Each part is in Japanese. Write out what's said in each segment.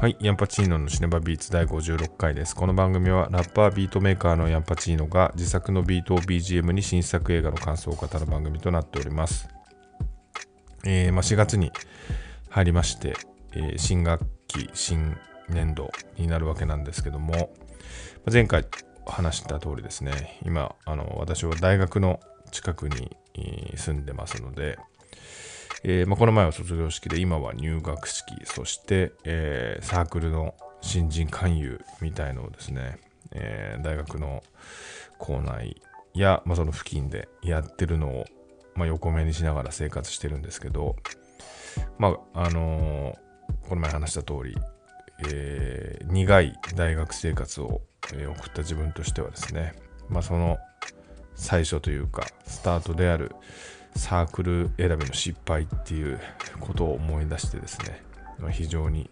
はい、ヤンパチーノのシネバビーツ第56回です。この番組はラッパービートメーカーのヤンパチーノが自作のビートを BGM に新作映画の感想を語る番組となっております。えー、まあ、4月に入りまして、えー、新学期、新年度になるわけなんですけども、前回話した通りですね、今、あの私は大学の近くに住んでますので、えー、まあ、この前は卒業式で今は入学式そして、えー、サークルの新人勧誘みたいのをですね、えー、大学の校内や、まあ、その付近でやってるのを、まあ、横目にしながら生活してるんですけど、まああのこの前話した通り、え苦い大学生活を、え送った自分としてはですね、まあ、その最初というかスタートであるサークル選びの失敗っていうことを思い出してですね、ま非常に、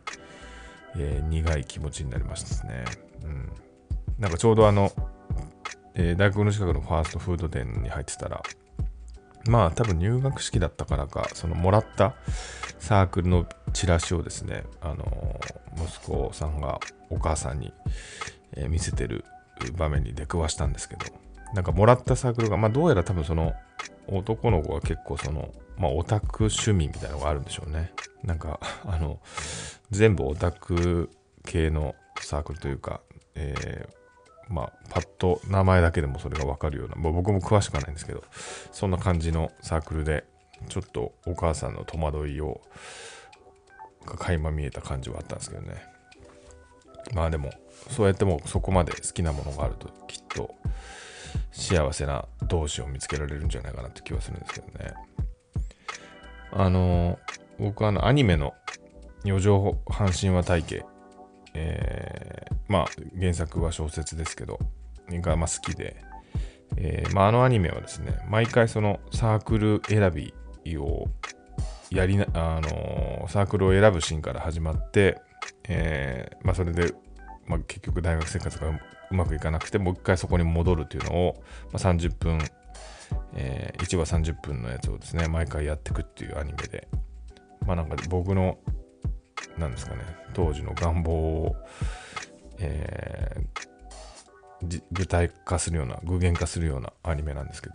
えー、苦い気持ちになりましたですね。うん、なんかちょうどあの、えー、大学の近くのファーストフード店に入ってたら、まあ多分入学式だったからか、そのもらったサークルのチラシをですね、あの息子さんがお母さんに、え、見せてる場面に出くわしたんですけど、なんかもらったサークルが、まあどうやら多分その男の子は結構その、まあ、オタク趣味みたいなのがあるんでしょうね。なんか、あの、全部オタク系のサークルというか、えー、まあ、パッと名前だけでもそれがわかるような、まあ、僕も詳しくはないんですけど、そんな感じのサークルで、ちょっとお母さんの戸惑いを、が垣間見えた感じはあったんですけどね。まあでも、そうやってもそこまで好きなものがあると、きっと、幸せな同士を見つけられるんじゃないかなって気はするんですけどね。あの、僕はあのアニメの余剰半身話体系、えー、まあ原作は小説ですけど、がま好きで、えー、まああのアニメはですね、毎回そのサークル選びをやりな、あのー、サークルを選ぶシーンから始まって、えー、まあそれで、まあ結局大学生活がうまくいかなくてもう一回そこに戻るっていうのを、まあ、30分、えー、1話30分のやつをですね毎回やっていくっていうアニメで。まあなんか僕のなんですかね当時の願望を、えー、具体化するような具現化するようなアニメなんですけど。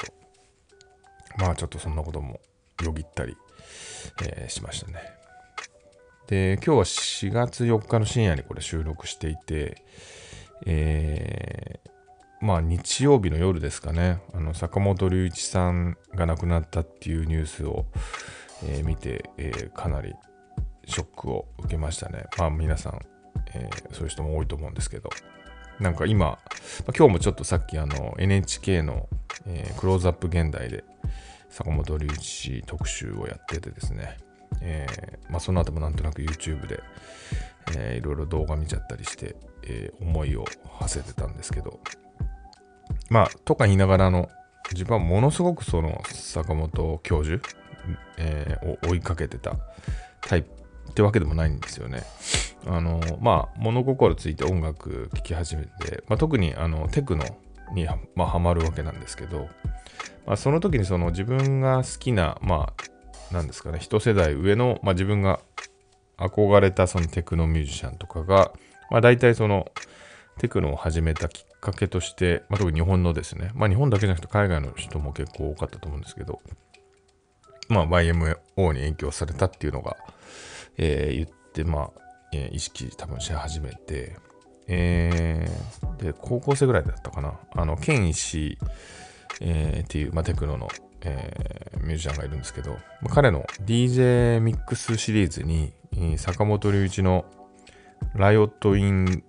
まあちょっとそんなこともよぎったり、えー、しましたね。で今日は4月4日の深夜にこれ収録していてえー、まあ日曜日の夜ですかね、あの坂本龍一さんが亡くなったっていうニュースを、えー、見て、えー、かなりショックを受けましたね。まあ皆さん、え、そういう人も多いと思うんですけど、なんか今、ま、今日もちょっとさっきあの NHK の、え、クローズアップ現代で坂本龍一特集をやっててですね、えーまあ、その後もなんとなく YouTube で、えー、いろいろ動画見ちゃったりして、えー、思いを馳せてたんですけど、まあ、とか言いながらの、自分はものすごくその坂本教授、えー、を追いかけてたタイプってわけでもないんですよね。あの、まあ、物心ついて音楽聴き始めて、まあ、特にあのテクノに、まあ、ハマるわけなんですけど、まあ、その時にその自分が好きな、まあ、なんですかね、一世代上の、まあ、自分が憧れたそのテクノミュージシャンとかが、まあ大体そのテクノを始めたきっかけとして、まあ、特に日本のですね、まあ日本だけじゃなくて海外の人も結構多かったと思うんですけど、まあ YMO に影響されたっていうのが、えー、言って、まあ、え、意識多分し始めて、えー、で、高校生ぐらいだったかな、あの、ケンイシ、えー、っていう、まあ、テクノの、えー、ミュージシャンがいるんですけど、彼の DJ ミックスシリーズに、坂本龍一のライオット・イン、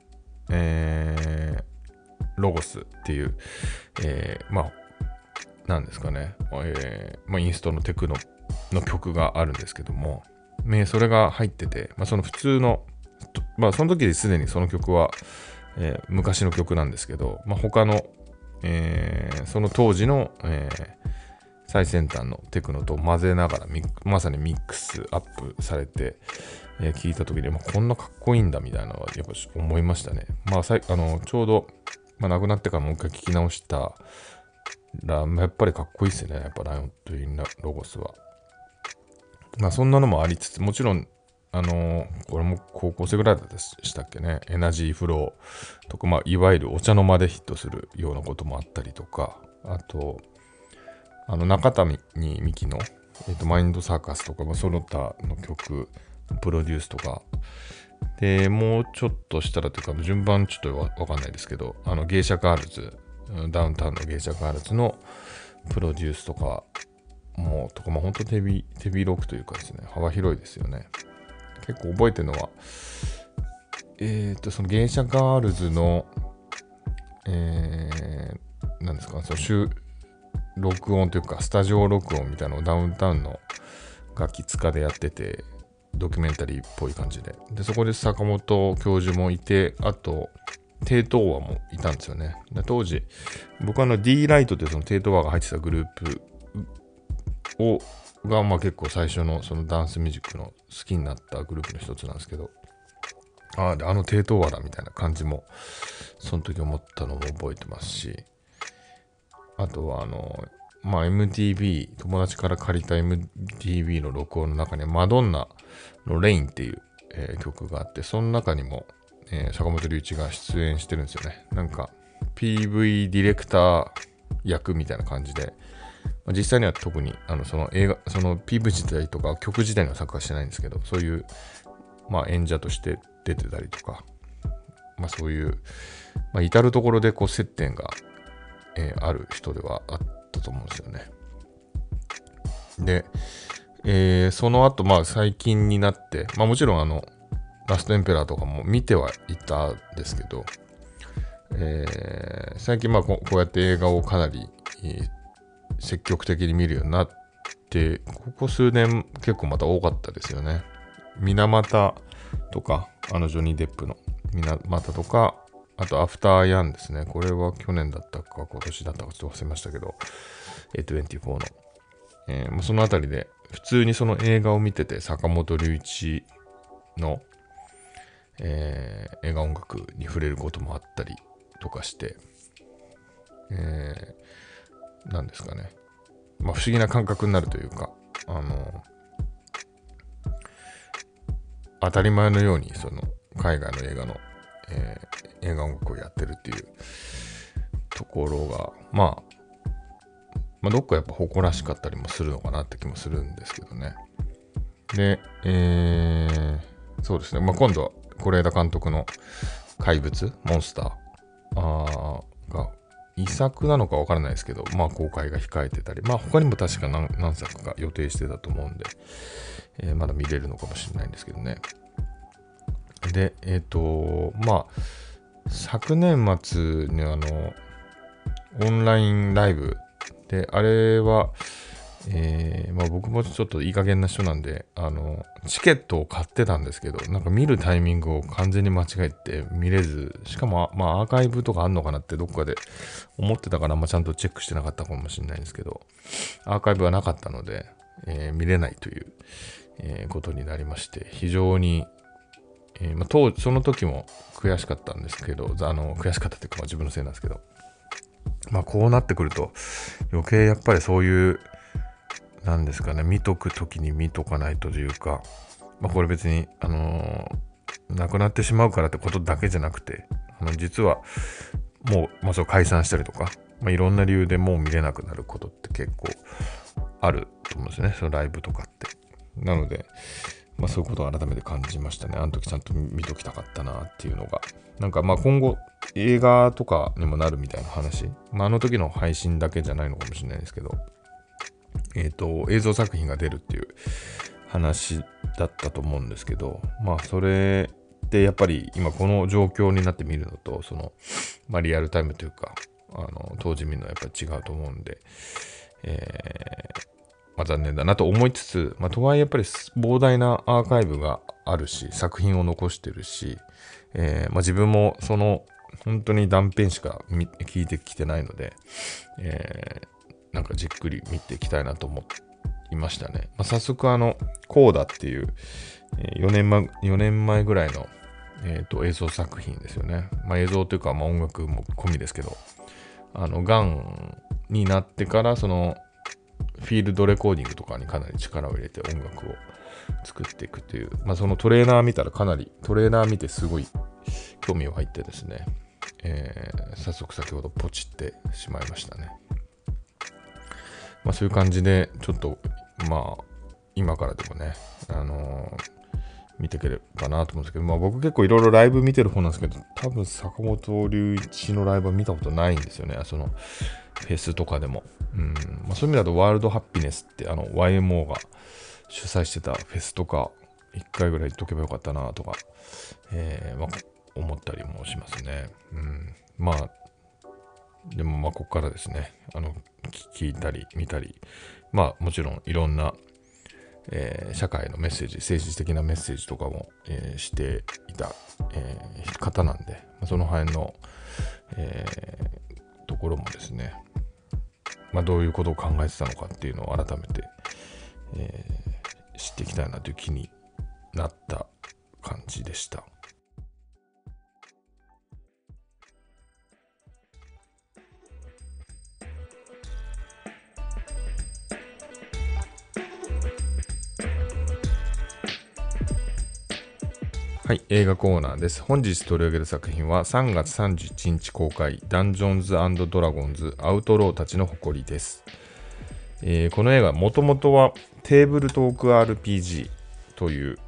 えー、ロゴスっていう、えー、まあ、なんですかね、えー、まあ、インストのテクノの曲があるんですけども、ね、それが入ってて、まあ、その普通の、まあ、その時ですでにその曲は、えー、昔の曲なんですけど、まあ、他の、えー、その当時の、えー、最先端のテクノと混ぜながらまさにミックスアップされて、えー、聞いた時に、まあ、こんなかっこいいんだみたいなのはやっぱ思いましたね。まあ、さいあのちょうど、まあ、亡くなってからもう一回聞き直したら、やっぱりかっこいいっすね。やっぱライオンというロゴスは。まあそんなのもありつつ、もちろんあの、これも高校生ぐらいでしたっけね、エナジーフローとか、まあ、いわゆるお茶の間でヒットするようなこともあったりとか、あと、あの、中田に美紀の、え、ー、と、マインドサーカスとか、まあ、その他の曲、プロデュースとか、で、もうちょっとしたらというか、順番ちょっとわわかんないですけど、あの、芸者ガールズ、ダウンタウンの芸者ガールズのプロデュースとか、もう、とか、まあ、本当手び、手広くというかですね、幅広いですよね。結構覚えてるのは、えっ、ー、と、その芸者ガールズの、えー、なんですか、その録音というか、スタジオ録音みたいなのをダウンタウンの楽器塚でやってて、ドキュメンタリーっぽい感じで。で、そこで坂本教授もいて、あと、低等和もいたんですよね。で当時、僕はあの D ライトってその低等和が入ってたグループを、がまあ結構最初のそのダンスミュージックの好きになったグループの一つなんですけど、ああ、あの低等和だみたいな感じも、その時思ったのも覚えてますし、あとはあの、まあ MTV、友達から借りた MTV の録音の中にマドンナのレインっていう、えー、曲があって、その中にも、えー、坂本龍一が出演してるんですよね。なんか PV ディレクター役みたいな感じで、まあ、実際には特にあのその映画、その PV 自体とか曲自体の作はしてないんですけど、そういう、まあ、演者として出てたりとか、まあそういう、まあ、至るところでこう接点が、えー、ある人ではあったと思うんですよね。で、えー、その後、まあ最近になって、まあもちろんあの、ラストエンペラーとかも見てはいたんですけど、えー、最近まあこうやって映画をかなり、積極的に見るようになって、ここ数年結構また多かったですよね。水俣とか、あのジョニー・デップの水俣とか、あとアフターヤンですね。これは去年だったか今年だったかちょっと忘れましたけど、A24 の。えー、そのあたりで普通にその映画を見てて坂本龍一の、えー、映画音楽に触れることもあったりとかして、えー、なんですかね。まあ不思議な感覚になるというか、あの、当たり前のようにその海外の映画の、えー、映画音楽をやってるっていうところが、まあ、まあ、どっかやっぱ誇らしかったりもするのかなって気もするんですけどね。で、えー、そうですね。まあ、今度は是枝監督の怪物、モンスターが遺作なのかわからないですけど、まあ公開が控えてたり、まあ他にも確か何何作か予定してたと思うんで、えー、まだ見れるのかもしれないんですけどね。で、えっ、ー、と、まあ、昨年末にあの、オンラインライブで、あれは、えー、まあ僕もちょっといい加減な人なんで、あの、チケットを買ってたんですけど、なんか見るタイミングを完全に間違えて見れず、しかも、まあアーカイブとかあんのかなってどっかで思ってたから、まちゃんとチェックしてなかったかもしれないんですけど、アーカイブはなかったので、えー、見れないという、えー、ことになりまして、非常に、えー、まあ当その時も悔しかったんですけど、あの、悔しかったっていうか、まあ自分のせいなんですけど、まあこうなってくると余計やっぱりそういうなんですかね見とく時に見とかないとというかまあこれ別にあのー、亡くなってしまうからってことだけじゃなくてあの実はもう、まあ、そう解散したりとか、まあ、いろんな理由でもう見れなくなることって結構あると思うんですねそのライブとかって。なのでまあ、そういうことを改めて感じましたね。あの時ちゃんと見ときたかったなっていうのが。なんかまあ今後映画とかにもなるみたいな話。まあ、あの時の配信だけじゃないのかもしれないですけど、えっ、ー、と、映像作品が出るっていう話だったと思うんですけど、まあそれってやっぱり今この状況になってみるのと、その、まあリアルタイムというか、あの、当時見るのはやっぱり違うと思うんで、えー、まあ、残念だなと思いつつ、まあ、とはいえやっぱり膨大なアーカイブがあるし、作品を残してるし、えー、まあ、自分もその本当に断片しか聞いてきてないので、えー、なんかじっくり見ていきたいなと思いましたね。まあ、早速あの、コーダっていう、え4年前、4年前ぐらいの、えーと、映像作品ですよね。まあ、映像というか、ま、音楽も込みですけど、あの、がんになってから、その、フィールドレコーディングとかにかなり力を入れて音楽を作っていくという、まあ、そのトレーナー見たらかなり、トレーナー見てすごい興味を入ってですね、えー、早速先ほどポチってしまいましたね。まあそういう感じで、ちょっと、まあ、今からでもね、あのー見てくればなと思うんですけど、まあ僕結構いろいろライブ見てる方なんですけど、多分坂本龍一のライブは見たことないんですよね。そのフェスとかでも。うんまあ、そういう意味だとワールドハッピネスってあの YMO が主催してたフェスとか一回ぐらい行っとけばよかったなとか、えー、まあ、思ったりもしますね。うん、まあでもまここからですね、あの聞いたり見たり、まあもちろんいろんなえー、社会のメッセージ、政治的なメッセージとかも、えー、していた、えー、方なんで、その辺の、えところもですね、まあ、どういうことを考えてたのかっていうのを改めて、え知っていきたいなという気になった感じでした。はい、映画コーナーです。本日取り上げる作品は3月31日公開、ダンジョンズドラゴンズアウトローたちの誇りです。えー、この映画、もともとはテーブルトーク RPG という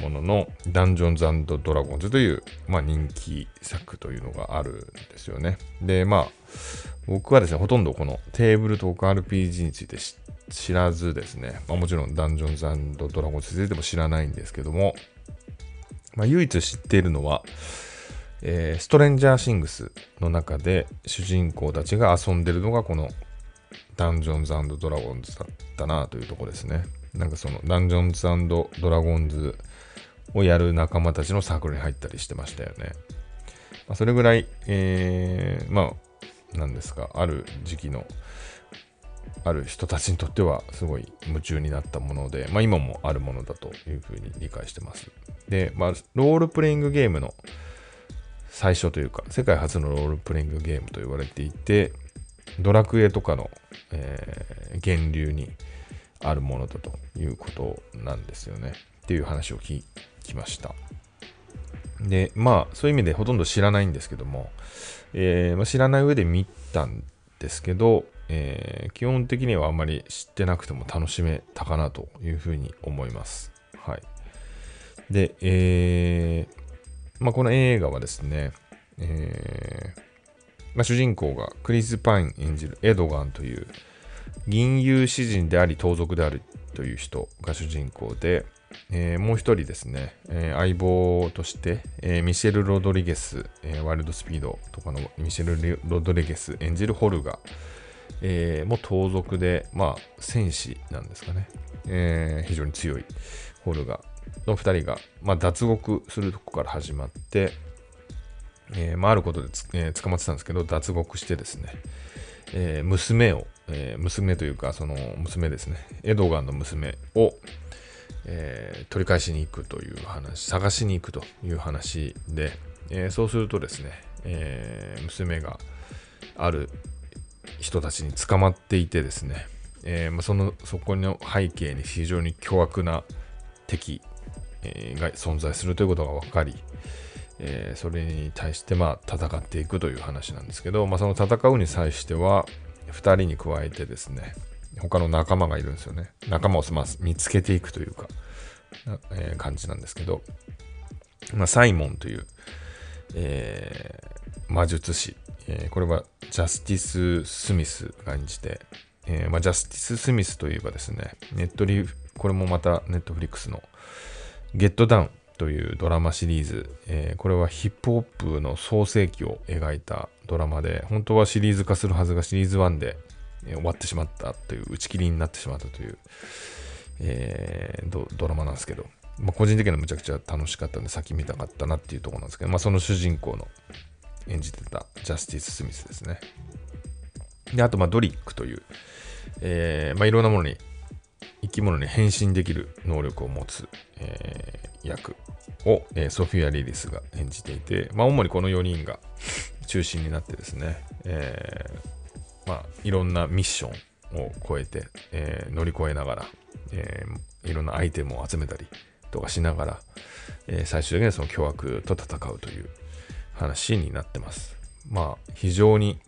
もののダンジョンズドラゴンズという、まあ、人気作というのがあるんですよね。で、まあ、僕はですね、ほとんどこのテーブルトーク RPG について知らずですね、まあ、もちろんダンジョンズドラゴンズについても知らないんですけども、まあ、唯一知っているのは、えー、ストレンジャーシングスの中で主人公たちが遊んでるのがこのダンジョンズドラゴンズだったなというとこですね。なんかそのダンジョンズドラゴンズをやる仲間たちのサークルに入ったりしてましたよね。まあ、それぐらい、えー、まあ、なんですか、ある時期のある人たちにとってはすごい夢中になったもので、まあ、今もあるものだというふうに理解してます。で、まあ、ロールプレイングゲームの最初というか、世界初のロールプレイングゲームと言われていて、ドラクエとかの、えー、源流にあるものだということなんですよね。っていう話を聞きました。で、まあ、そういう意味でほとんど知らないんですけども、えーまあ、知らない上で見たんですけど、えー、基本的にはあんまり知ってなくても楽しめたかなというふうに思います。はい。で、えー、まあ、この映画はですね、えー、まあ、主人公がクリス・パイン演じるエドガンという銀融詩人であり盗賊であるという人が主人公で、えー、もう一人ですね、えー、相棒として、えー、ミシェル・ロドリゲス、えワイルドスピードとかのミシェル・ロドリゲス演じるホルガ、えも盗賊で、まあ、戦士なんですかね、え非常に強いホルガの2人が、まあ、脱獄するとこから始まって、えまあ、あることでえ捕まってたんですけど脱獄してですね、え娘を、え娘というかその娘ですね。エドガンの娘を、えー、取り返しに行くという話、探しに行くという話で、えー、そうするとですね、えー、娘がある人たちに捕まっていてですね、えまあ、そのそこの背景に非常に凶悪な敵、えが存在するということが分かり、えそれに対してまあ戦っていくという話なんですけど、まあ、その戦うに際しては2人に加えてですね、他の仲間がいるんですよね。仲間をま見つけていくというか、えー、感じなんですけど、まあ、サイモンという、えー、魔術師、えー、これはジャスティス・スミスが演じて、えーまあ、ジャスティス・スミスといえばですね、ネットリ、これもまたネットフリックスのゲットダウンというドラマシリーズ、えー、これはヒップホップの創世記を描いたドラマで、本当はシリーズ化するはずがシリーズ1で、え終わってしまったという、打ち切りになってしまったという、えー、ドドラマなんですけど、まあ、個人的にはむちゃくちゃ楽しかったんで、先見たかったなっていうところなんですけど、まあ、その主人公の演じてたジャスティス・スミスですね。で、あと、ま、ドリックという、えー、まあ、いろんなものに、生き物に変身できる能力を持つ、えー、役を、えー、ソフィア・リリスが演じていて、まあ、主にこの4人が中心になってですね、えー、まあ、いろんなミッションを超えて、えー、乗り越えながら、えー、いろんなアイテムを集めたりとかしながら、えー、最終的にはその凶悪と戦うという話になってます。まあ、非常に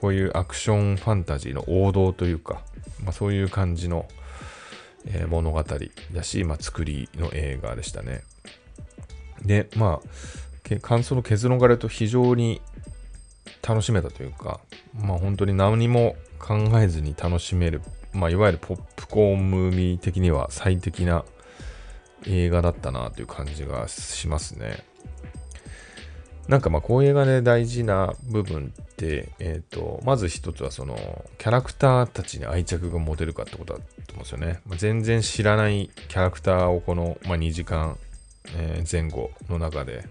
こういうアクションファンタジーの王道というか、まあ、そういう感じの、え、物語だし、まあ、作りの映画でしたね。で、まあ、感想の結論から言うと非常に楽しめたというか、まあ本当に何も考えずに楽しめる、まあいわゆるポップコーンムービー的には最適な映画だったなという感じがしますね。なんかまあこういう映画で大事な部分って、えっ、ー、と、まず一つはそのキャラクターたちに愛着が持てるかってことだと思うんですよね。まあ、全然知らないキャラクターをこの、まあ、2時間、え、前後の中で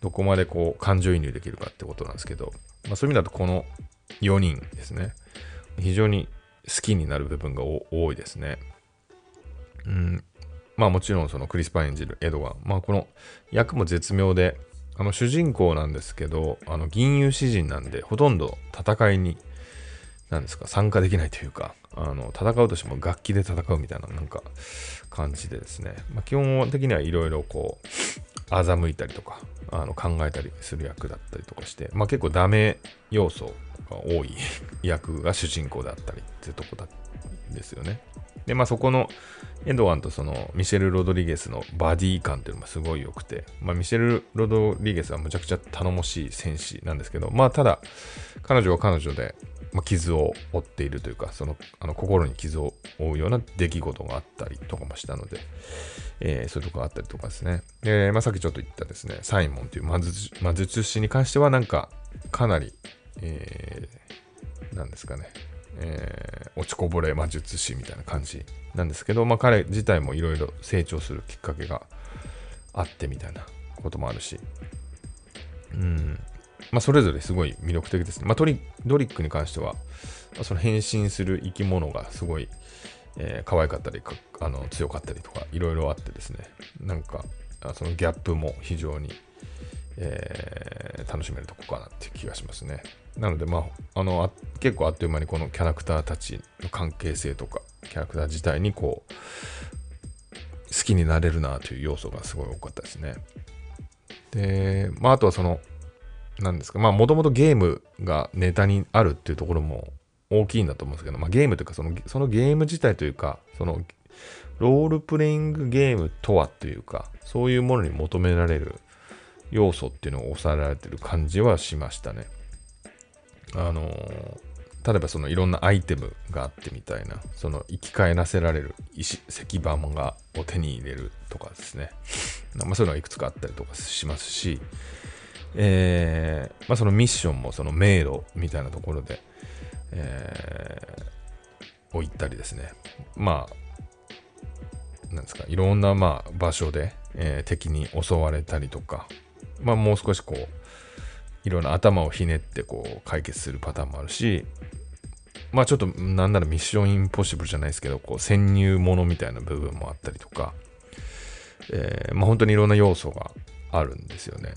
どこまでこう感情移入できるかってことなんですけど、まあ、そういう意味だとこの4人ですね。非常に好きになる部分が多いですね。うん。まあもちろんそのクリスパン演じるエドワン。まあこの役も絶妙で、あの主人公なんですけど、あの銀融詩人なんで、ほとんど戦いに、なんですか、参加できないというか、あの戦うとしても楽器で戦うみたいな、なんか感じでですね、まあ、基本的にはいろいろこう、欺いたりとか、あの考えたりする役だったりとかして、まあ、結構ダメ要素が多い 役が主人公だったりってとこだですよね。で、まあそこのエドワンとそのミシェル・ロドリゲスのバディ感っていうのもすごい良くて、まあミシェル・ロドリゲスはむちゃくちゃ頼もしい戦士なんですけど、まあただ彼女は彼女で、まあ、傷を負っているというか、そのあの心に傷を負うような出来事があったりとかもしたので、えー、そういうとこがあったりとかですね。で、まあさっきちょっと言ったですね、サイモンという魔術魔術師に関してはなんかかなり、えー、なんですかね、えー、落ちこぼれ魔術師みたいな感じなんですけど、まあ、彼自体もいろいろ成長するきっかけがあってみたいなこともあるし、うんまあ、それぞれすごい魅力的ですね。まあ、トリドリックに関しては、その変身する生き物がすごい、えー、可愛かったりあの強かったりとかいろいろあってですね、なんかそのギャップも非常にえー、楽しめるとこかなっていう気がしますね。なので、まあ、あの結構あっという間にこのキャラクターたちの関係性とか、キャラクター自体にこう、好きになれるなという要素がすごい多かったですね。で、まあ、あとはその、なんですか、まあ、もともとゲームがネタにあるっていうところも大きいんだと思うんですけど、まあ、ゲームというかその、そのゲーム自体というか、その、ロールプレイングゲームとはというか、そういうものに求められる要素っていうのを抑えられてる感じはしましたね。あの例えばそのいろんなアイテムがあってみたいな、その生き返らせられる石石板がを手に入れるとかですね。まあ、そういうのがいくつかあったりとかしますし、えー、まあ、そのミッションもその迷路みたいなところで、えー、を行ったりですね。まあ、なんですか、いろんなまあ場所で、えー、敵に襲われたりとか、まあ、もう少しこう、いろんな頭をひねってこう解決するパターンもあるし、まあちょっとなんならミッションインポッシブルじゃないですけど、こう潜入ものみたいな部分もあったりとか、えー、まあ本当にいろんな要素があるんですよね。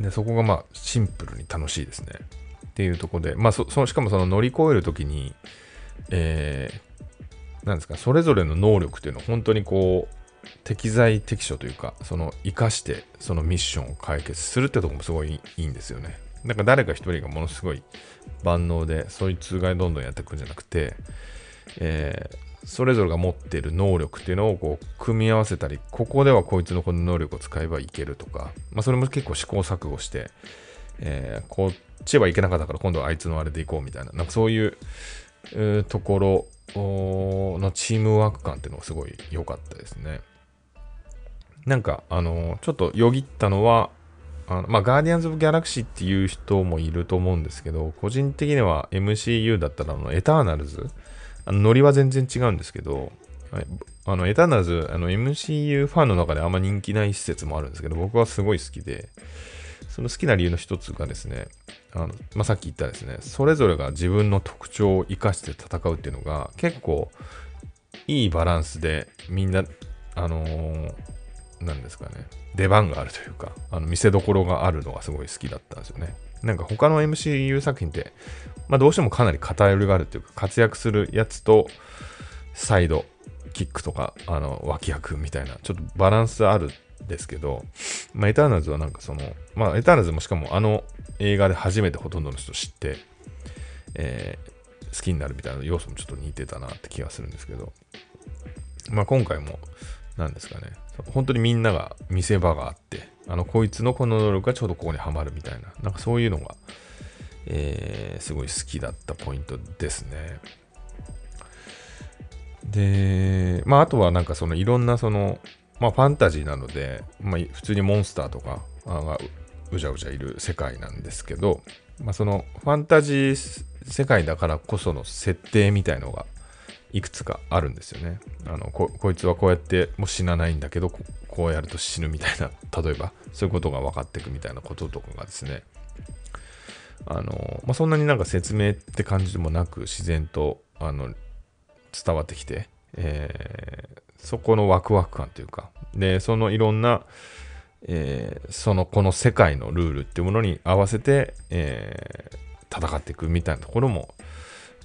で、そこがまあシンプルに楽しいですね。っていうとこで、まあそのしかもその乗り越えるときに、えー、なんですか、それぞれの能力っていうのを本当にこう、適材適所というか、その生かしてそのミッションを解決するってとこもすごいいいんですよね。なんか誰か一人がものすごい万能で、そいつがどんどんやっていくんじゃなくて、えー、それぞれが持ってる能力っていうのをこう組み合わせたり、ここではこいつのこの能力を使えばいけるとか、まあ、それも結構試行錯誤して、えー、こっちはいけなかったから今度はあいつのあれでいこうみたいな、なんかそういう、うところのチームワーク感っていうのがすごい良かったですね。なんか、あの、ちょっとよぎったのは、あのまあ、ガーディアンズ・オブ・ギャラクシーっていう人もいると思うんですけど、個人的には MCU だったら、あの、エターナルズ、あのノリは全然違うんですけど、あの、エターナルズ、あの、MCU ファンの中であんま人気ない施設もあるんですけど、僕はすごい好きで、その好きな理由の一つがですね、あのまあ、さっき言ったですね、それぞれが自分の特徴を生かして戦うっていうのが結構いいバランスでみんな、あのー、なんですかね、出番があるというか、あの見せどころがあるのがすごい好きだったんですよね。なんか他の MCU 作品って、まあ、どうしてもかなり偏りがあるというか、活躍するやつとサイドキックとか、あの、脇役みたいな、ちょっとバランスあるんですけど、まあ、エターナルズはなんかその、まあ、エターナルズもしかもあの映画で初めてほとんどの人知って、えー、好きになるみたいな要素もちょっと似てたなって気がするんですけど、まあ、今回も、なんですかね、本当にみんなが見せ場があって、あの、こいつのこの能力がちょうどここにはまるみたいな、なんかそういうのが、えー、すごい好きだったポイントですね。で、まあ、あとはなんかそのいろんなその、まあ、ファンタジーなので、まあ、普通にモンスターとかがうじゃうじゃいる世界なんですけど、まあ、そのファンタジー世界だからこその設定みたいのがいくつかあるんですよね。あのこいつはこうやってもう死なないんだけどこうやると死ぬみたいな 例えばそういうことが分かっていくみたいなこととかがですねあの、まあ、そんなになんか説明って感じでもなく自然とあの伝わってきて、えー、そこのワクワク感というかでそのいろんな、えー、そのこの世界のルールっていうものに合わせて、えー、戦っていくみたいなところも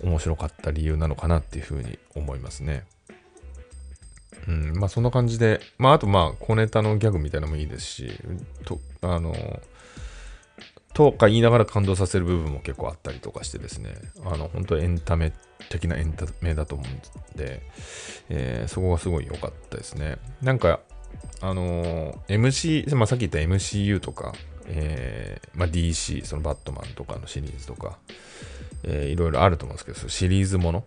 面白かった理由なのかなっていうふうに思いますね。うん、まあそんな感じで、まああとまあ小ネタのギャグみたいなのもいいですし、と、あの、とか言いながら感動させる部分も結構あったりとかしてですね、あの、本当エンタメ的なエンタメだと思うんで、えー、そこがすごい良かったですね。なんか、あのー、MC、まあ、さっき言った MCU とか、えーまあ、DC、そのバットマンとかのシリーズとか、えー、いろいろあると思うんですけど、シリーズもの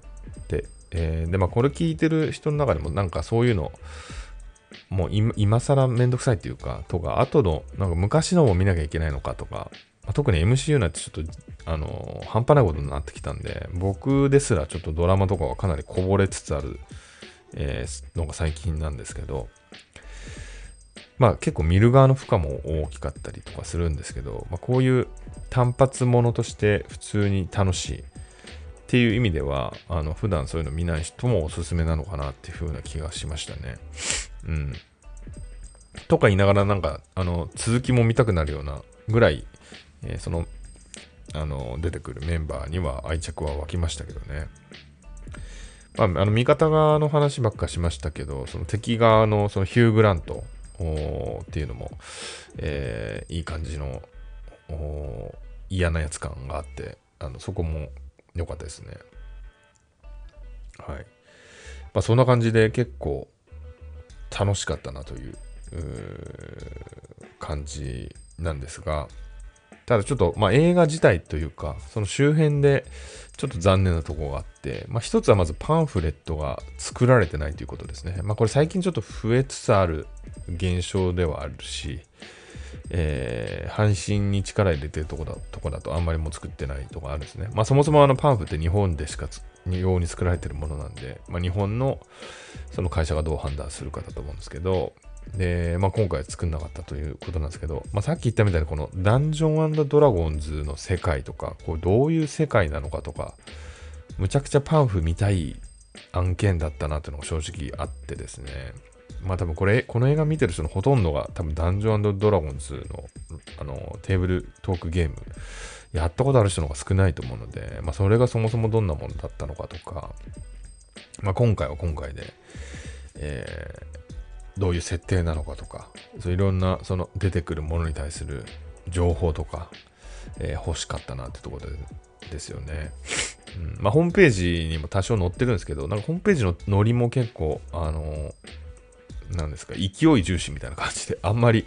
で、えー、で、まあ、これ聞いてる人の中でも、なんかそういうの、もう今更めんどくさいっていうか、とか、後の、なんか昔のも見なきゃいけないのかとか、まあ、特に MCU なんてちょっと、あのー、半端ないことになってきたんで、僕ですらちょっとドラマとかはかなりこぼれつつある、えー、のが最近なんですけど、まあ結構見る側の負荷も大きかったりとかするんですけど、まあ、こういう単発ものとして普通に楽しいっていう意味では、あの普段そういうの見ない人もおすすめなのかなっていう風な気がしましたね。うん。とか言いながらなんか、あの、続きも見たくなるようなぐらい、えー、その、あの、出てくるメンバーには愛着は湧きましたけどね。まあ、あの、味方側の話ばっかしましたけど、その敵側のそのヒュー・グラントっていうのも、えー、いい感じの嫌なやつ感があってあのそこも良かったですねはいまあそんな感じで結構楽しかったなという感じなんですがただちょっと、まあ、映画自体というか、その周辺でちょっと残念なところがあって、まあ、一つはまずパンフレットが作られてないということですね。まあ、これ最近ちょっと増えつつある現象ではあるし、えー、阪神に力入れてるとこだとこだとあんまりもう作ってないとこあるんですね。まあそもそもあのパンフって日本でしか用に作られてるものなんで、まあ、日本のその会社がどう判断するかだと思うんですけど、で、まあ、今回作んなかったということなんですけど、まあ、さっき言ったみたいにこのダンジョンドラゴンズの世界とか、こうどういう世界なのかとか、むちゃくちゃパンフ見たい案件だったなっていうのが正直あってですね。まあ多分これ、この映画見てる人のほとんどが多分ダンジョンドラゴンズのあのテーブルトークゲームやったことある人の方が少ないと思うので、まあそれがそもそもどんなものだったのかとか、まあ今回は今回で、えどういう設定なのかとか、そういろんなその出てくるものに対する情報とか、えー、欲しかったなってところでですよね。うん、まあ、ホームページにも多少載ってるんですけど、なんかホームページのノリも結構、あのー、なんですか、勢い重視みたいな感じで、あんまり、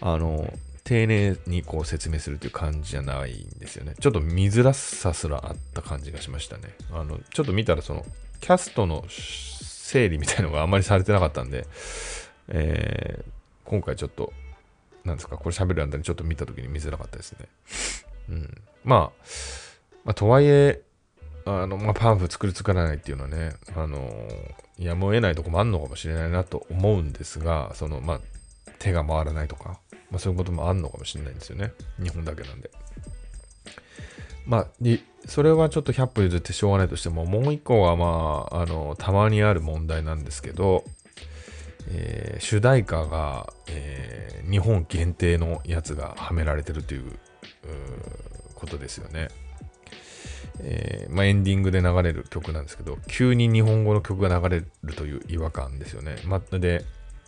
あの、丁寧にこう説明するという感じじゃないんですよね。ちょっと見づらさすらあった感じがしましたね。あの、ちょっと見たらその、キャストの整理みたいのがあんまりされてなかったんで、えー、今回ちょっと、なんですか、これ喋る間にちょっと見たときに見づらかったですね。うん。まあ、まあ、とはいえ、あの、まあ、パンフ作る作らないっていうのはね、あの、やむを得ないとこもあるのかもしれないなと思うんですが、その、まあ、手が回らないとか、まあ、そういうこともあるのかもしれないんですよね。日本だけなんで。まあ、それはちょっと100歩譲ってしょうがないとしても、もう一個はまあ、あの、たまにある問題なんですけど、えー、主題歌が、えー、日本限定のやつがはめられてるということですよね。えー、まあ、エンディングで流れる曲なんですけど、急に日本語の曲が流れるという違和感ですよね。まあ、で、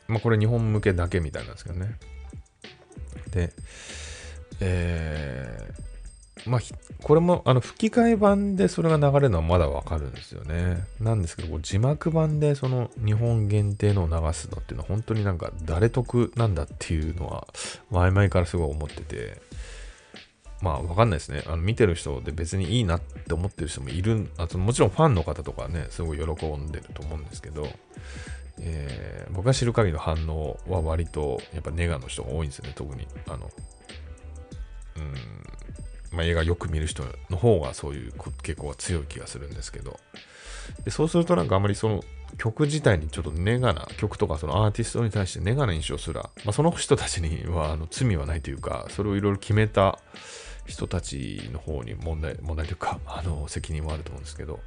まあ、これ日本向けだけみたいなんですけどね。で、えー、まあ、これもあの吹き替え版でそれが流れるのはまだわかるんですよね。なんですけど、字幕版でその日本限定のを流すのっていうのは本当になんか誰得なんだっていうのは前々からすごい思ってて、まあわかんないですね。あの見てる人で別にいいなって思ってる人もいる、あともちろんファンの方とかね、すごい喜んでると思うんですけど、えー、僕が知る限りの反応は割とやっぱネガの人が多いんですよね、特に。あの、うん、まあ、映画よく見る人の方がそういう傾向が強い気がするんですけど、でそうするとなんかあまりその曲自体にちょっとネガな曲とかそのアーティストに対してネガな印象すら、まあ、その人たちにはあの罪はないというか、それをいろいろ決めた人たちの方に問題、問題というか、あの責任もあると思うんですけど、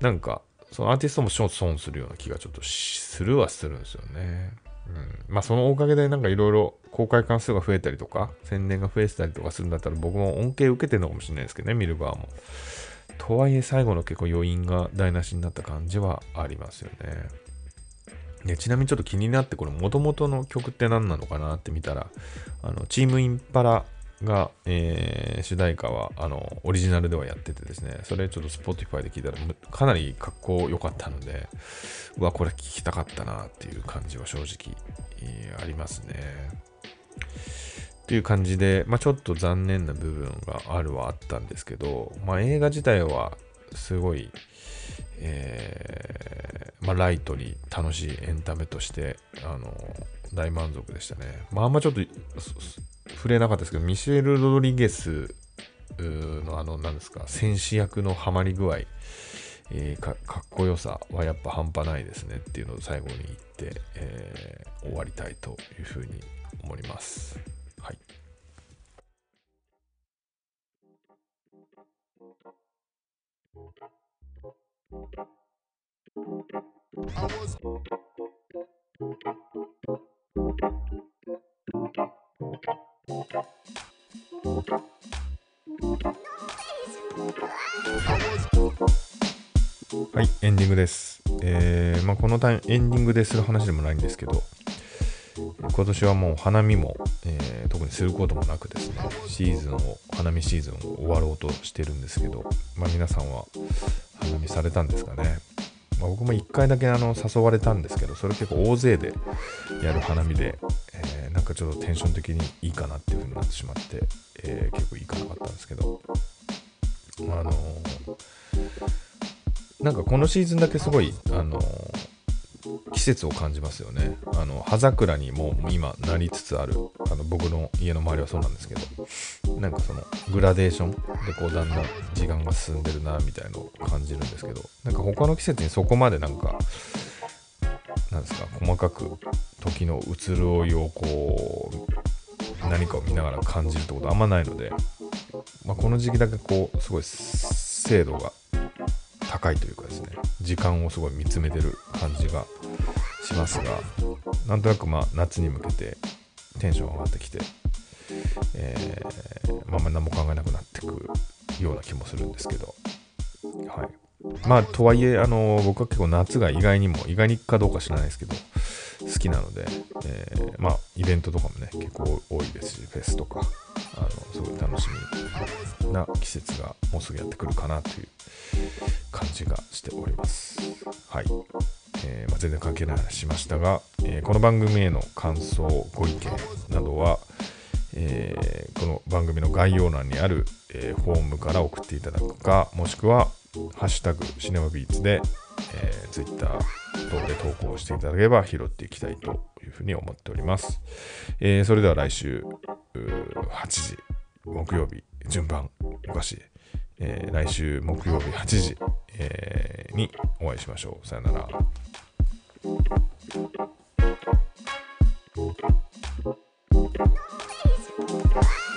なんかそのアーティストも損するような気がちょっとするはするんですよね。うん、まあそのおかげでなんかいろいろ公開関数が増えたりとか、宣伝が増えてたりとかするんだったら僕も恩恵受けてるのかもしれないですけどね、見る側も。とはいえ最後の結構余韻が台無しになった感じはありますよね。でちなみにちょっと気になって、これ元々の曲って何なのかなって見たら、あのチームインパラが、えー、主題歌はあのオリジナルではやっててですね、それちょっと Spotify で聞いたらかなり格好良かったので、うわ、これ聞きたかったなっていう感じは正直、えー、ありますね。という感じで、まあ、ちょっと残念な部分があるはあったんですけど、まあ、映画自体はすごい、えー、まあ、ライトに楽しいエンタメとして、あの大満足でしたね。まあ、あんまちょっと触れなかったですけど、ミシェル・ロドリゲスのあの、なんですか、戦士役のハマり具合、えー、かっこよさはやっぱ半端ないですねっていうのを最後に言って、えー、終わりたいというふうに思います。はい。はい、エンディングです。えーまあ、このタイエンディングでする話でもないんですけど、今年はもう花見も、えー、特にすることもなくですね、シーズンを、花見シーズンを終わろうとしてるんですけど、まあ、皆さんは花見されたんですかね？まあ、僕も1回だけあの誘われたんですけど、それ結構大勢でやる花見で、えー、なんかちょっとテンション的にいいかなっていう風になってしまって、えー、結構いかなかったんですけど、あのー、なんかこのシーズンだけすごい、あの季節を感じますよね。あの葉桜にも今なりつつあるあの僕の家の周りはそうなんですけどなんかそのグラデーションでこうだんだん時間が進んでるなみたいのを感じるんですけどなんか他の季節にそこまでなんかなんですか細かく時の移ろいをこう何かを見ながら感じるってことあんまないので、まあ、この時期だけこうすごい精度が高いというかですね時間をすごい見つめてる感じがしますがなんとなくまあ夏に向けてテンション上がってきて、えー、ま、何も考えなくなってくような気もするんですけどはいまあとはいえあの僕は結構夏が意外にも意外にかどうか知らないですけど好きなので、えー、まあイベントとかもね結構多いですしフェスとかあのすごい楽しみな季節がもうすぐやってくるかなという感じがしております。はい。えー、まあ、全然関係ない話しましたが、えー、この番組への感想、ご意見などは、えー、この番組の概要欄にある、えー、フォームから送っていただくか、もしくは、ハッシュタグシネマビーツで、えー、ツイッター等で投稿していただければ拾っていきたいというふうに思っております。えー、それでは来週8時、木曜日、順番、おかしい。えー、来週木曜日8時、えー、にお会いしましょう。さよなら。Thank you. Música